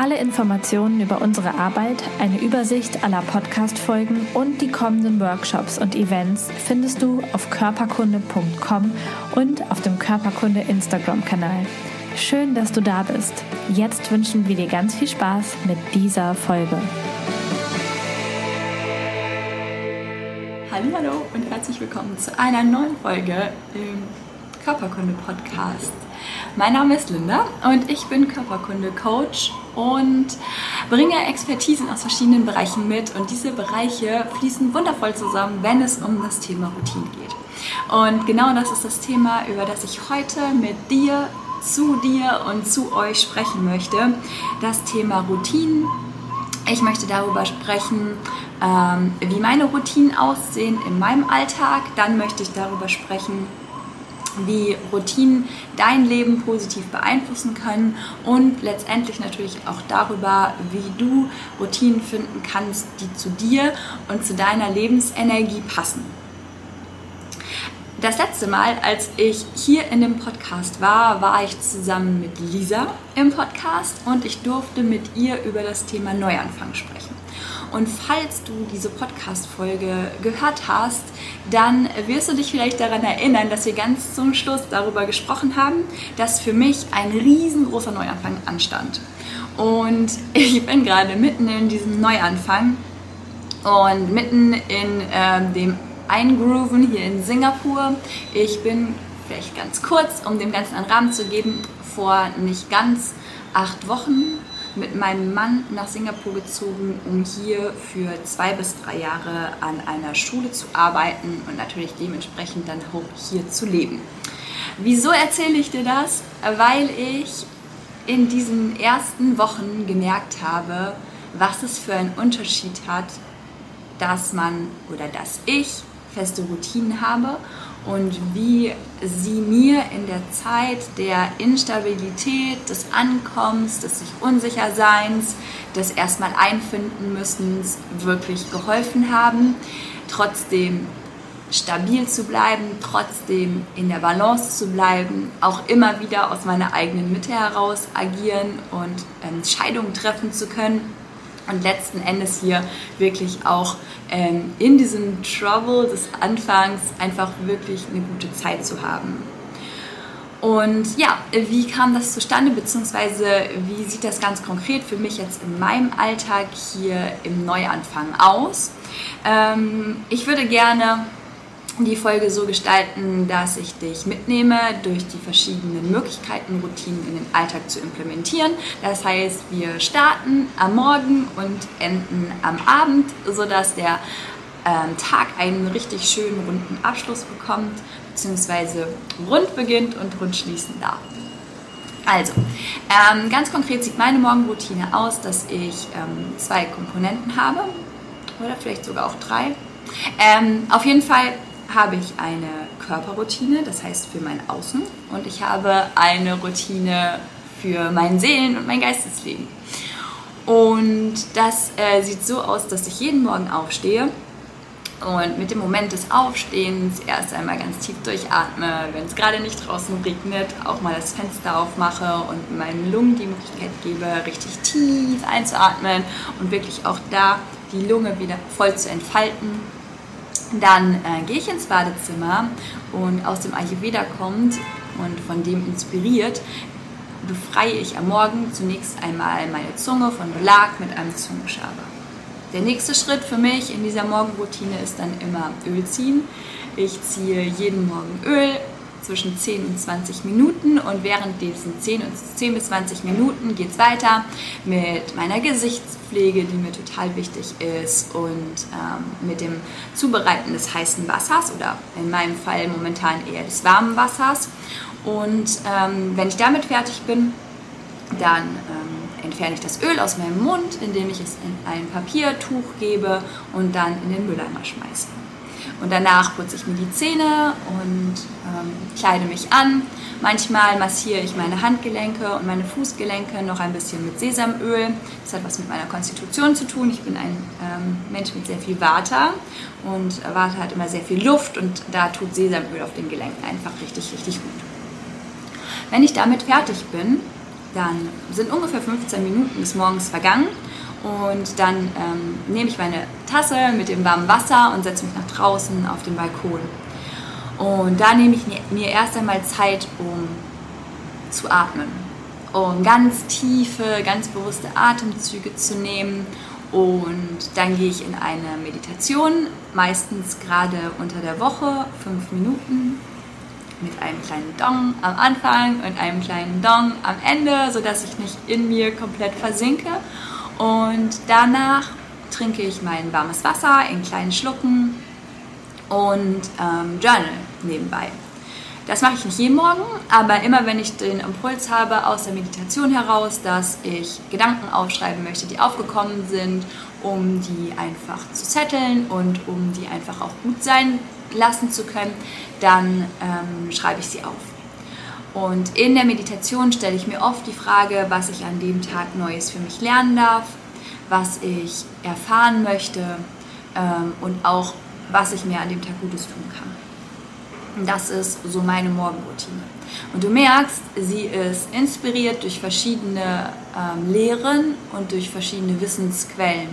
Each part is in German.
Alle Informationen über unsere Arbeit, eine Übersicht aller Podcast-Folgen und die kommenden Workshops und Events findest du auf körperkunde.com und auf dem Körperkunde Instagram-Kanal. Schön, dass du da bist. Jetzt wünschen wir dir ganz viel Spaß mit dieser Folge. Hallo und herzlich willkommen zu einer neuen Folge im Körperkunde Podcast. Mein Name ist Linda und ich bin Körperkunde Coach und bringe Expertisen aus verschiedenen Bereichen mit und diese Bereiche fließen wundervoll zusammen, wenn es um das Thema Routine geht. Und genau das ist das Thema, über das ich heute mit dir, zu dir und zu euch sprechen möchte. Das Thema Routinen. Ich möchte darüber sprechen, ähm, wie meine Routinen aussehen in meinem Alltag. Dann möchte ich darüber sprechen, wie Routinen dein Leben positiv beeinflussen können und letztendlich natürlich auch darüber, wie du Routinen finden kannst, die zu dir und zu deiner Lebensenergie passen. Das letzte Mal, als ich hier in dem Podcast war, war ich zusammen mit Lisa im Podcast und ich durfte mit ihr über das Thema Neuanfang sprechen. Und falls du diese Podcast-Folge gehört hast, dann wirst du dich vielleicht daran erinnern, dass wir ganz zum Schluss darüber gesprochen haben, dass für mich ein riesengroßer Neuanfang anstand. Und ich bin gerade mitten in diesem Neuanfang und mitten in äh, dem Eingrooven hier in Singapur. Ich bin vielleicht ganz kurz, um dem Ganzen einen Rahmen zu geben, vor nicht ganz acht Wochen mit meinem Mann nach Singapur gezogen, um hier für zwei bis drei Jahre an einer Schule zu arbeiten und natürlich dementsprechend dann auch hier zu leben. Wieso erzähle ich dir das? Weil ich in diesen ersten Wochen gemerkt habe, was es für einen Unterschied hat, dass man oder dass ich feste Routinen habe und wie sie mir in der Zeit der Instabilität, des Ankommens, des sich unsicher Seins, des erstmal einfinden müssens wirklich geholfen haben, trotzdem stabil zu bleiben, trotzdem in der Balance zu bleiben, auch immer wieder aus meiner eigenen Mitte heraus agieren und Entscheidungen treffen zu können und letzten Endes hier wirklich auch ähm, in diesem Trouble des Anfangs einfach wirklich eine gute Zeit zu haben. Und ja, wie kam das zustande, beziehungsweise wie sieht das ganz konkret für mich jetzt in meinem Alltag hier im Neuanfang aus? Ähm, ich würde gerne die Folge so gestalten, dass ich dich mitnehme durch die verschiedenen Möglichkeiten, Routinen in den Alltag zu implementieren. Das heißt, wir starten am Morgen und enden am Abend, sodass der ähm, Tag einen richtig schönen runden Abschluss bekommt, beziehungsweise rund beginnt und rund schließen darf. Also, ähm, ganz konkret sieht meine Morgenroutine aus, dass ich ähm, zwei Komponenten habe oder vielleicht sogar auch drei. Ähm, auf jeden Fall habe ich eine Körperroutine, das heißt für mein Außen, und ich habe eine Routine für mein Seelen- und mein Geistesleben. Und das äh, sieht so aus, dass ich jeden Morgen aufstehe und mit dem Moment des Aufstehens erst einmal ganz tief durchatme, wenn es gerade nicht draußen regnet, auch mal das Fenster aufmache und meinen Lungen die Möglichkeit gebe, richtig tief einzuatmen und wirklich auch da die Lunge wieder voll zu entfalten dann äh, gehe ich ins Badezimmer und aus dem Ayurveda kommt und von dem inspiriert, befreie ich am Morgen zunächst einmal meine Zunge von Belag mit einem Zungenschaber. Der nächste Schritt für mich in dieser Morgenroutine ist dann immer Öl ziehen. Ich ziehe jeden Morgen Öl zwischen 10 und 20 Minuten und während diesen 10, und 10 bis 20 Minuten geht es weiter mit meiner Gesichtspflege, die mir total wichtig ist und ähm, mit dem Zubereiten des heißen Wassers oder in meinem Fall momentan eher des warmen Wassers. Und ähm, wenn ich damit fertig bin, dann ähm, entferne ich das Öl aus meinem Mund, indem ich es in ein Papiertuch gebe und dann in den Mülleimer schmeiße. Und danach putze ich mir die Zähne und ähm, kleide mich an. Manchmal massiere ich meine Handgelenke und meine Fußgelenke noch ein bisschen mit Sesamöl. Das hat was mit meiner Konstitution zu tun. Ich bin ein ähm, Mensch mit sehr viel Vata und Vata hat immer sehr viel Luft und da tut Sesamöl auf den Gelenken einfach richtig, richtig gut. Wenn ich damit fertig bin, dann sind ungefähr 15 Minuten bis morgens vergangen und dann ähm, nehme ich meine Tasse mit dem warmen Wasser und setze mich nach draußen auf den Balkon. Und da nehme ich mir erst einmal Zeit, um zu atmen. Um ganz tiefe, ganz bewusste Atemzüge zu nehmen. Und dann gehe ich in eine Meditation, meistens gerade unter der Woche, fünf Minuten, mit einem kleinen Dong am Anfang und einem kleinen Dong am Ende, sodass ich nicht in mir komplett versinke. Und danach trinke ich mein warmes Wasser in kleinen Schlucken und ähm, Journal nebenbei. Das mache ich nicht jeden Morgen, aber immer wenn ich den Impuls habe aus der Meditation heraus, dass ich Gedanken aufschreiben möchte, die aufgekommen sind, um die einfach zu setteln und um die einfach auch gut sein lassen zu können, dann ähm, schreibe ich sie auf. Und in der Meditation stelle ich mir oft die Frage, was ich an dem Tag Neues für mich lernen darf, was ich erfahren möchte ähm, und auch, was ich mir an dem Tag Gutes tun kann. Das ist so meine Morgenroutine. Und du merkst, sie ist inspiriert durch verschiedene ähm, Lehren und durch verschiedene Wissensquellen.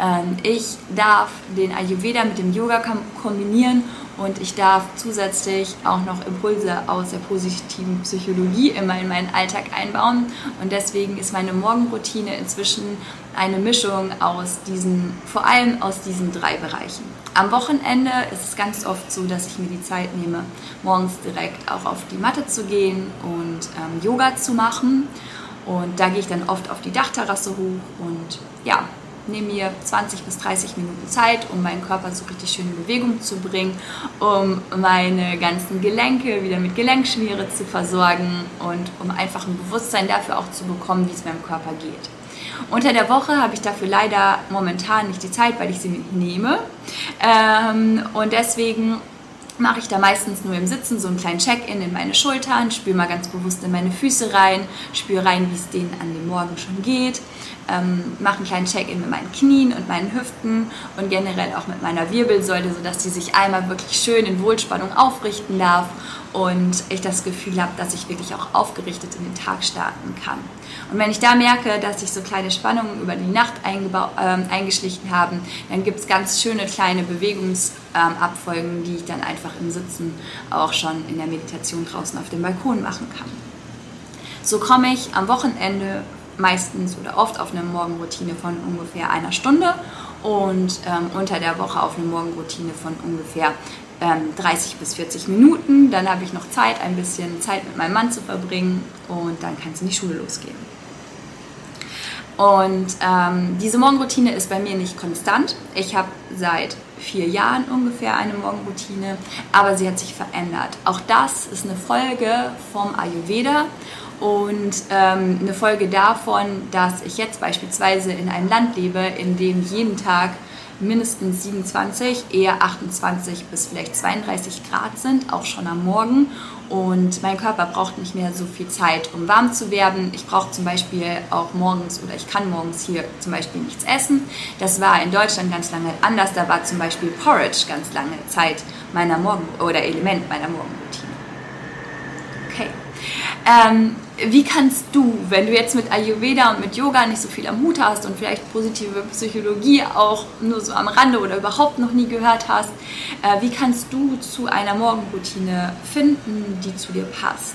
Ähm, ich darf den Ayurveda mit dem Yoga kombinieren und ich darf zusätzlich auch noch Impulse aus der positiven Psychologie immer in meinen Alltag einbauen. Und deswegen ist meine Morgenroutine inzwischen eine Mischung aus diesen, vor allem aus diesen drei Bereichen. Am Wochenende ist es ganz oft so, dass ich mir die Zeit nehme, morgens direkt auch auf die Matte zu gehen und ähm, Yoga zu machen. Und da gehe ich dann oft auf die Dachterrasse hoch und ja, nehme mir 20 bis 30 Minuten Zeit, um meinen Körper so richtig schön in Bewegung zu bringen, um meine ganzen Gelenke wieder mit Gelenkschmiere zu versorgen und um einfach ein Bewusstsein dafür auch zu bekommen, wie es meinem Körper geht. Unter der Woche habe ich dafür leider momentan nicht die Zeit, weil ich sie mitnehme. Ähm, und deswegen mache ich da meistens nur im Sitzen so einen kleinen Check-in in meine Schultern, spüre mal ganz bewusst in meine Füße rein, spüre rein, wie es denen an dem Morgen schon geht ähm, mache einen kleinen Check-in mit meinen Knien und meinen Hüften und generell auch mit meiner Wirbelsäule, sodass sie sich einmal wirklich schön in Wohlspannung aufrichten darf und ich das Gefühl habe, dass ich wirklich auch aufgerichtet in den Tag starten kann. Und wenn ich da merke, dass sich so kleine Spannungen über die Nacht äh, eingeschlichen haben, dann gibt es ganz schöne kleine Bewegungsabfolgen, ähm, die ich dann einfach im Sitzen auch schon in der Meditation draußen auf dem Balkon machen kann. So komme ich am Wochenende meistens oder oft auf eine Morgenroutine von ungefähr einer Stunde und ähm, unter der Woche auf eine Morgenroutine von ungefähr ähm, 30 bis 40 Minuten. Dann habe ich noch Zeit, ein bisschen Zeit mit meinem Mann zu verbringen und dann kann es in die Schule losgehen. Und ähm, diese Morgenroutine ist bei mir nicht konstant. Ich habe seit vier Jahren ungefähr eine Morgenroutine, aber sie hat sich verändert. Auch das ist eine Folge vom Ayurveda und ähm, eine Folge davon, dass ich jetzt beispielsweise in einem Land lebe, in dem jeden Tag mindestens 27, eher 28 bis vielleicht 32 Grad sind, auch schon am Morgen. Und mein Körper braucht nicht mehr so viel Zeit, um warm zu werden. Ich brauche zum Beispiel auch morgens oder ich kann morgens hier zum Beispiel nichts essen. Das war in Deutschland ganz lange anders. Da war zum Beispiel Porridge ganz lange Zeit meiner Morgen oder Element meiner Morgenroutine. Okay. Ähm, wie kannst du, wenn du jetzt mit Ayurveda und mit Yoga nicht so viel am Hut hast und vielleicht positive Psychologie auch nur so am Rande oder überhaupt noch nie gehört hast, äh, wie kannst du zu einer Morgenroutine finden, die zu dir passt?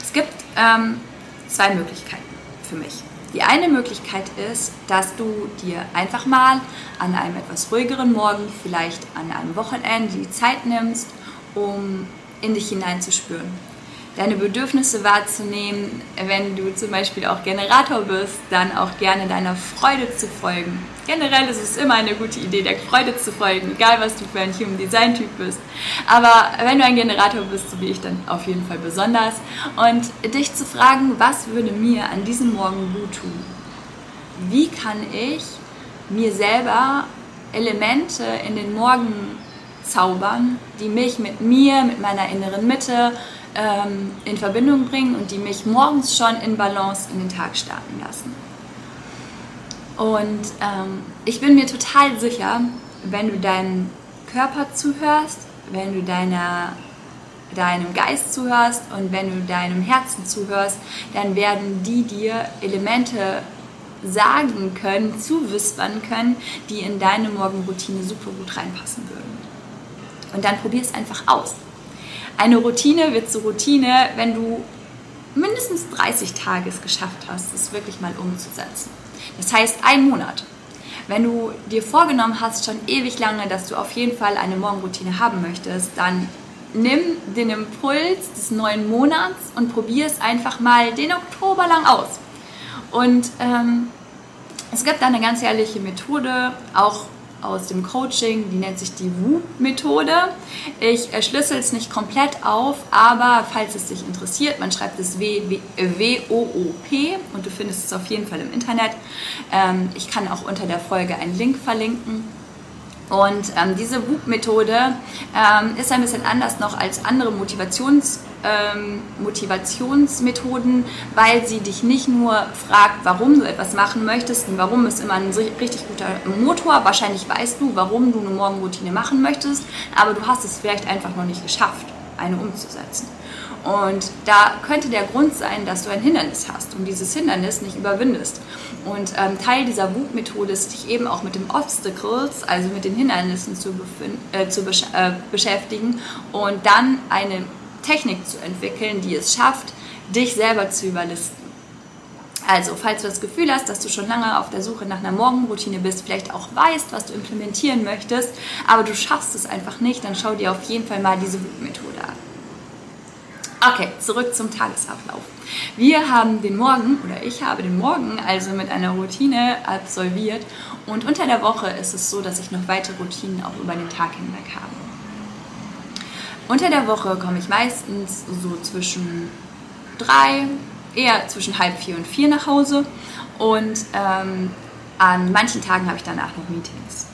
Es gibt ähm, zwei Möglichkeiten für mich. Die eine Möglichkeit ist, dass du dir einfach mal an einem etwas ruhigeren Morgen, vielleicht an einem Wochenende, die Zeit nimmst, um in dich hineinzuspüren deine Bedürfnisse wahrzunehmen. Wenn du zum Beispiel auch Generator bist, dann auch gerne deiner Freude zu folgen. Generell ist es immer eine gute Idee, der Freude zu folgen, egal was du für ein Human Design Typ bist. Aber wenn du ein Generator bist, so wie ich, dann auf jeden Fall besonders. Und dich zu fragen, was würde mir an diesem Morgen gut tun? Wie kann ich mir selber Elemente in den Morgen zaubern, die mich mit mir, mit meiner inneren Mitte ähm, in Verbindung bringen und die mich morgens schon in Balance in den Tag starten lassen. Und ähm, ich bin mir total sicher, wenn du deinem Körper zuhörst, wenn du deiner, deinem Geist zuhörst und wenn du deinem Herzen zuhörst, dann werden die dir Elemente sagen können, zuwispern können, die in deine Morgenroutine super gut reinpassen würden. Und dann probier es einfach aus. Eine Routine wird zur Routine, wenn du mindestens 30 Tage es geschafft hast, es wirklich mal umzusetzen. Das heißt, ein Monat. Wenn du dir vorgenommen hast, schon ewig lange, dass du auf jeden Fall eine Morgenroutine haben möchtest, dann nimm den Impuls des neuen Monats und probier es einfach mal den Oktober lang aus. Und ähm, es gibt da eine ganz ehrliche Methode, auch aus dem Coaching, die nennt sich die WOOP-Methode. Ich schlüssel es nicht komplett auf, aber falls es dich interessiert, man schreibt es W-O-O-P und du findest es auf jeden Fall im Internet. Ähm, ich kann auch unter der Folge einen Link verlinken. Und ähm, diese WOOP-Methode ähm, ist ein bisschen anders noch als andere Motivations- ähm, Motivationsmethoden, weil sie dich nicht nur fragt, warum du etwas machen möchtest und warum ist immer ein richtig guter Motor. Wahrscheinlich weißt du, warum du eine Morgenroutine machen möchtest, aber du hast es vielleicht einfach noch nicht geschafft, eine umzusetzen. Und da könnte der Grund sein, dass du ein Hindernis hast und dieses Hindernis nicht überwindest. Und ähm, Teil dieser WUP-Methode ist, dich eben auch mit den Obstacles, also mit den Hindernissen zu, äh, zu besch äh, beschäftigen und dann eine Technik zu entwickeln, die es schafft, dich selber zu überlisten. Also, falls du das Gefühl hast, dass du schon lange auf der Suche nach einer Morgenroutine bist, vielleicht auch weißt, was du implementieren möchtest, aber du schaffst es einfach nicht, dann schau dir auf jeden Fall mal diese Methode an. Okay, zurück zum Tagesablauf. Wir haben den Morgen, oder ich habe den Morgen also mit einer Routine absolviert und unter der Woche ist es so, dass ich noch weitere Routinen auch über den Tag hinweg habe. Unter der Woche komme ich meistens so zwischen drei, eher zwischen halb vier und vier nach Hause und ähm, an manchen Tagen habe ich danach noch Meetings.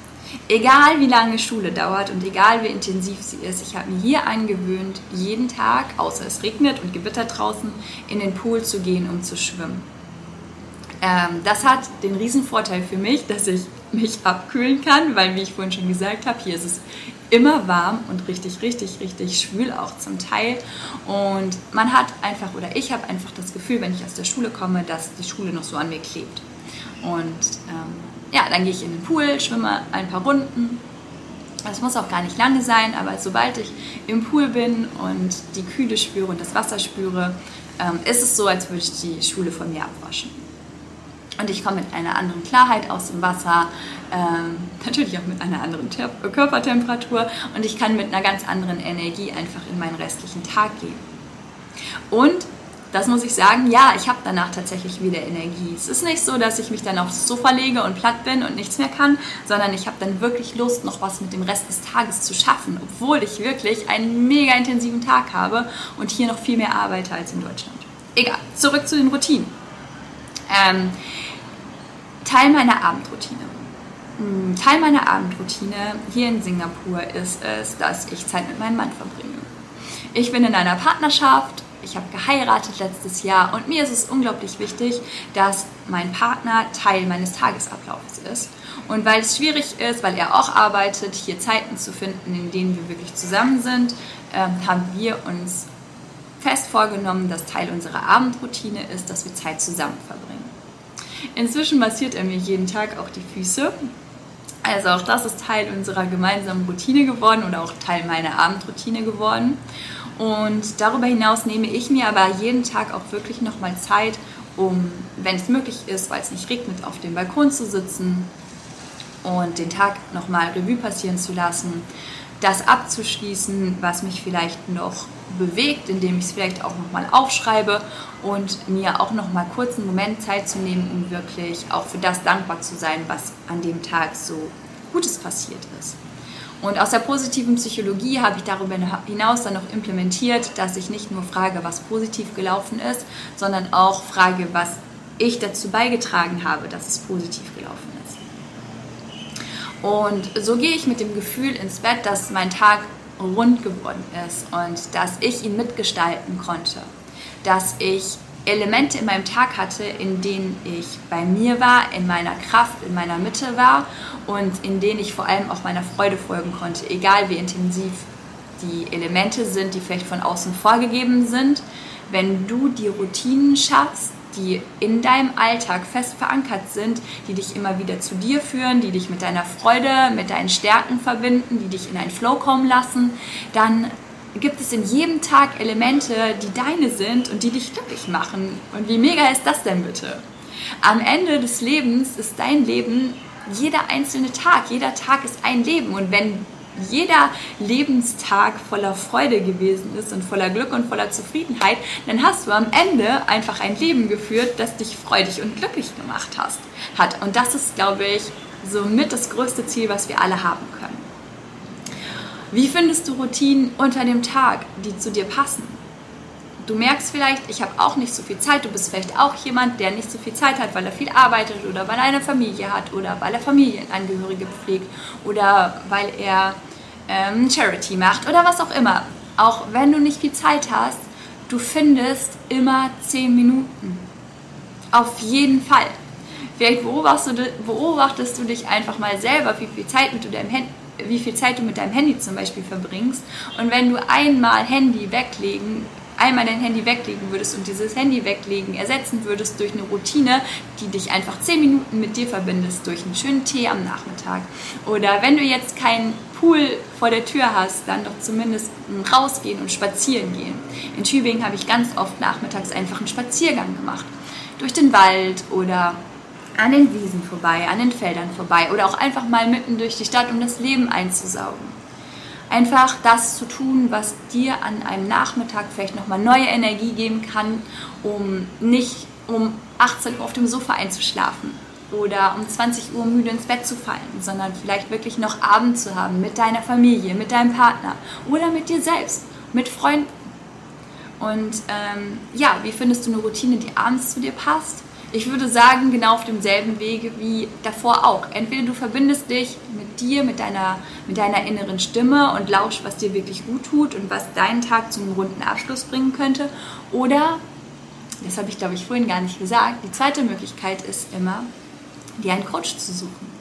Egal wie lange Schule dauert und egal wie intensiv sie ist, ich habe mir hier angewöhnt, jeden Tag, außer es regnet und gewittert draußen, in den Pool zu gehen, um zu schwimmen. Ähm, das hat den Vorteil für mich, dass ich mich abkühlen kann, weil, wie ich vorhin schon gesagt habe, hier ist es immer warm und richtig, richtig, richtig schwül auch zum Teil. Und man hat einfach, oder ich habe einfach das Gefühl, wenn ich aus der Schule komme, dass die Schule noch so an mir klebt. Und ähm, ja, dann gehe ich in den Pool, schwimme ein paar Runden. Das muss auch gar nicht lange sein, aber sobald ich im Pool bin und die Kühle spüre und das Wasser spüre, ähm, ist es so, als würde ich die Schule von mir abwaschen. Und ich komme mit einer anderen Klarheit aus dem Wasser, ähm, natürlich auch mit einer anderen Ter Körpertemperatur und ich kann mit einer ganz anderen Energie einfach in meinen restlichen Tag gehen. Und das muss ich sagen, ja, ich habe danach tatsächlich wieder Energie. Es ist nicht so, dass ich mich dann aufs Sofa lege und platt bin und nichts mehr kann, sondern ich habe dann wirklich Lust, noch was mit dem Rest des Tages zu schaffen, obwohl ich wirklich einen mega intensiven Tag habe und hier noch viel mehr arbeite als in Deutschland. Egal, zurück zu den Routinen. Ähm, Teil meiner Abendroutine. Hm, Teil meiner Abendroutine hier in Singapur ist es, dass ich Zeit mit meinem Mann verbringe. Ich bin in einer Partnerschaft, ich habe geheiratet letztes Jahr und mir ist es unglaublich wichtig, dass mein Partner Teil meines Tagesablaufs ist. Und weil es schwierig ist, weil er auch arbeitet, hier Zeiten zu finden, in denen wir wirklich zusammen sind, äh, haben wir uns fest vorgenommen, dass Teil unserer Abendroutine ist, dass wir Zeit zusammen verbringen. Inzwischen massiert er mir jeden Tag auch die Füße. Also auch das ist Teil unserer gemeinsamen Routine geworden oder auch Teil meiner Abendroutine geworden. Und darüber hinaus nehme ich mir aber jeden Tag auch wirklich nochmal Zeit, um, wenn es möglich ist, weil es nicht regnet, auf dem Balkon zu sitzen und den Tag nochmal Revue passieren zu lassen, das abzuschließen, was mich vielleicht noch bewegt, indem ich es vielleicht auch nochmal aufschreibe und mir auch nochmal kurz einen Moment Zeit zu nehmen, um wirklich auch für das dankbar zu sein, was an dem Tag so Gutes passiert ist. Und aus der positiven Psychologie habe ich darüber hinaus dann noch implementiert, dass ich nicht nur frage, was positiv gelaufen ist, sondern auch frage, was ich dazu beigetragen habe, dass es positiv gelaufen ist. Und so gehe ich mit dem Gefühl ins Bett, dass mein Tag rund geworden ist und dass ich ihn mitgestalten konnte. Dass ich Elemente in meinem Tag hatte, in denen ich bei mir war, in meiner Kraft, in meiner Mitte war und in denen ich vor allem auch meiner Freude folgen konnte, egal wie intensiv die Elemente sind, die vielleicht von außen vorgegeben sind. Wenn du die Routinen schaffst, die in deinem Alltag fest verankert sind, die dich immer wieder zu dir führen, die dich mit deiner Freude, mit deinen Stärken verbinden, die dich in einen Flow kommen lassen, dann gibt es in jedem Tag Elemente, die deine sind und die dich glücklich machen. Und wie mega ist das denn bitte? Am Ende des Lebens ist dein Leben jeder einzelne Tag. Jeder Tag ist ein Leben. Und wenn jeder Lebenstag voller Freude gewesen ist und voller Glück und voller Zufriedenheit, dann hast du am Ende einfach ein Leben geführt, das dich freudig und glücklich gemacht hast, hat. Und das ist, glaube ich, somit das größte Ziel, was wir alle haben können. Wie findest du Routinen unter dem Tag, die zu dir passen? Du merkst vielleicht, ich habe auch nicht so viel Zeit. Du bist vielleicht auch jemand, der nicht so viel Zeit hat, weil er viel arbeitet oder weil er eine Familie hat oder weil er Familienangehörige pflegt oder weil er ähm, Charity macht oder was auch immer. Auch wenn du nicht viel Zeit hast, du findest immer 10 Minuten. Auf jeden Fall. Vielleicht beobachtest du, beobachtest du dich einfach mal selber, wie viel Zeit mit deinem Handy wie viel Zeit du mit deinem Handy zum Beispiel verbringst. Und wenn du einmal Handy weglegen einmal dein Handy weglegen würdest und dieses Handy weglegen ersetzen würdest durch eine Routine, die dich einfach 10 Minuten mit dir verbindest, durch einen schönen Tee am Nachmittag. Oder wenn du jetzt keinen Pool vor der Tür hast, dann doch zumindest rausgehen und spazieren gehen. In Tübingen habe ich ganz oft nachmittags einfach einen Spaziergang gemacht. Durch den Wald oder an den Wiesen vorbei, an den Feldern vorbei oder auch einfach mal mitten durch die Stadt, um das Leben einzusaugen. Einfach das zu tun, was dir an einem Nachmittag vielleicht nochmal neue Energie geben kann, um nicht um 18 Uhr auf dem Sofa einzuschlafen oder um 20 Uhr müde ins Bett zu fallen, sondern vielleicht wirklich noch Abend zu haben mit deiner Familie, mit deinem Partner oder mit dir selbst, mit Freunden. Und ähm, ja, wie findest du eine Routine, die abends zu dir passt? Ich würde sagen, genau auf demselben Wege wie davor auch. Entweder du verbindest dich mit dir, mit deiner, mit deiner inneren Stimme und lauschst, was dir wirklich gut tut und was deinen Tag zu einem runden Abschluss bringen könnte. Oder, das habe ich glaube ich vorhin gar nicht gesagt, die zweite Möglichkeit ist immer, dir einen Coach zu suchen.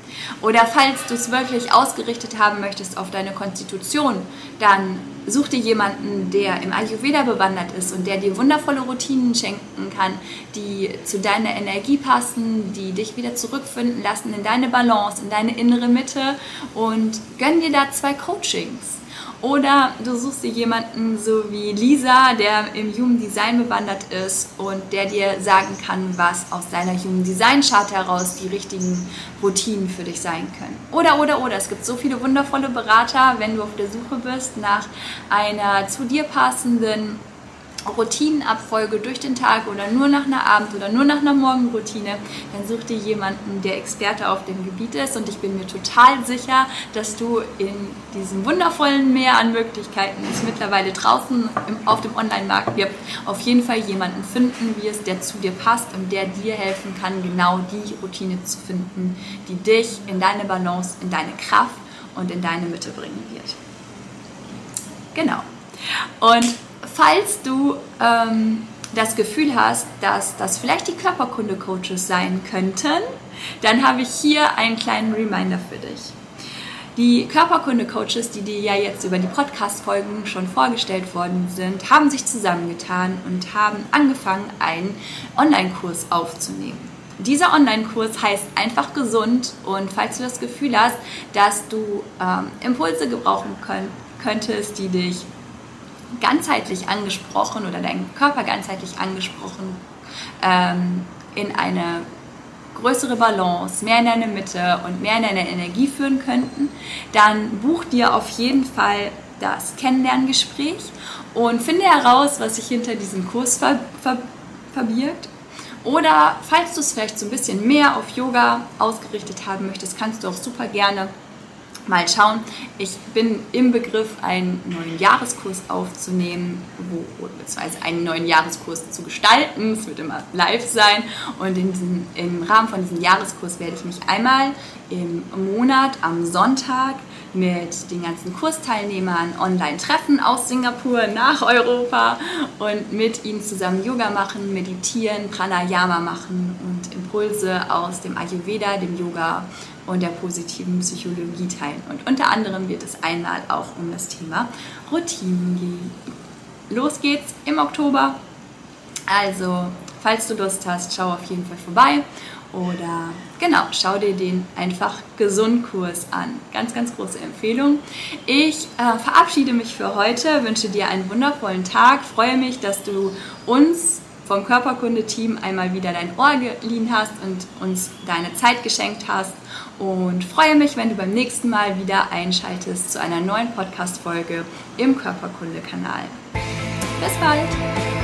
Oder falls du es wirklich ausgerichtet haben möchtest auf deine Konstitution, dann such dir jemanden, der im Ayurveda bewandert ist und der dir wundervolle Routinen schenken kann, die zu deiner Energie passen, die dich wieder zurückfinden lassen in deine Balance, in deine innere Mitte und gönn dir da zwei Coachings. Oder du suchst dir jemanden so wie Lisa, der im Human Design bewandert ist und der dir sagen kann, was aus deiner Human Design Chart heraus die richtigen Routinen für dich sein können. Oder, oder, oder. Es gibt so viele wundervolle Berater, wenn du auf der Suche bist nach einer zu dir passenden Routinenabfolge durch den Tag oder nur nach einer Abend- oder nur nach einer Morgenroutine, dann such dir jemanden, der Experte auf dem Gebiet ist und ich bin mir total sicher, dass du in diesem wundervollen Meer an Möglichkeiten, es mittlerweile draußen auf dem Online-Markt gibt, auf jeden Fall jemanden finden wirst, der zu dir passt und der dir helfen kann, genau die Routine zu finden, die dich in deine Balance, in deine Kraft und in deine Mitte bringen wird. Genau. Und falls du ähm, das Gefühl hast, dass das vielleicht die Körperkunde-Coaches sein könnten, dann habe ich hier einen kleinen Reminder für dich. Die Körperkunde-Coaches, die dir ja jetzt über die Podcast-Folgen schon vorgestellt worden sind, haben sich zusammengetan und haben angefangen, einen Online-Kurs aufzunehmen. Dieser Online-Kurs heißt einfach gesund und falls du das Gefühl hast, dass du ähm, Impulse gebrauchen könnt, könntest, die dich ganzheitlich angesprochen oder deinen Körper ganzheitlich angesprochen ähm, in eine größere Balance, mehr in deine Mitte und mehr in deine Energie führen könnten, dann buch dir auf jeden Fall das Kennenlerngespräch und finde heraus, was sich hinter diesem Kurs ver ver verbirgt. Oder falls du es vielleicht so ein bisschen mehr auf Yoga ausgerichtet haben möchtest, kannst du auch super gerne mal schauen. Ich bin im Begriff, einen neuen Jahreskurs aufzunehmen, wo, beziehungsweise einen neuen Jahreskurs zu gestalten. Es wird immer live sein. Und in diesem, im Rahmen von diesem Jahreskurs werde ich mich einmal im Monat am Sonntag mit den ganzen Kursteilnehmern online treffen aus Singapur nach Europa und mit ihnen zusammen Yoga machen, meditieren, Pranayama machen und Impulse aus dem Ayurveda, dem Yoga und der positiven Psychologie teilen. Und unter anderem wird es einmal auch um das Thema Routinen gehen. Los geht's im Oktober. Also, falls du Lust hast, schau auf jeden Fall vorbei oder genau, schau dir den einfach Gesundkurs an. Ganz, ganz große Empfehlung. Ich äh, verabschiede mich für heute, wünsche dir einen wundervollen Tag, freue mich, dass du uns vom Körperkunde-Team einmal wieder dein Ohr geliehen hast und uns deine Zeit geschenkt hast und freue mich, wenn du beim nächsten Mal wieder einschaltest zu einer neuen Podcast-Folge im Körperkunde-Kanal. Bis bald!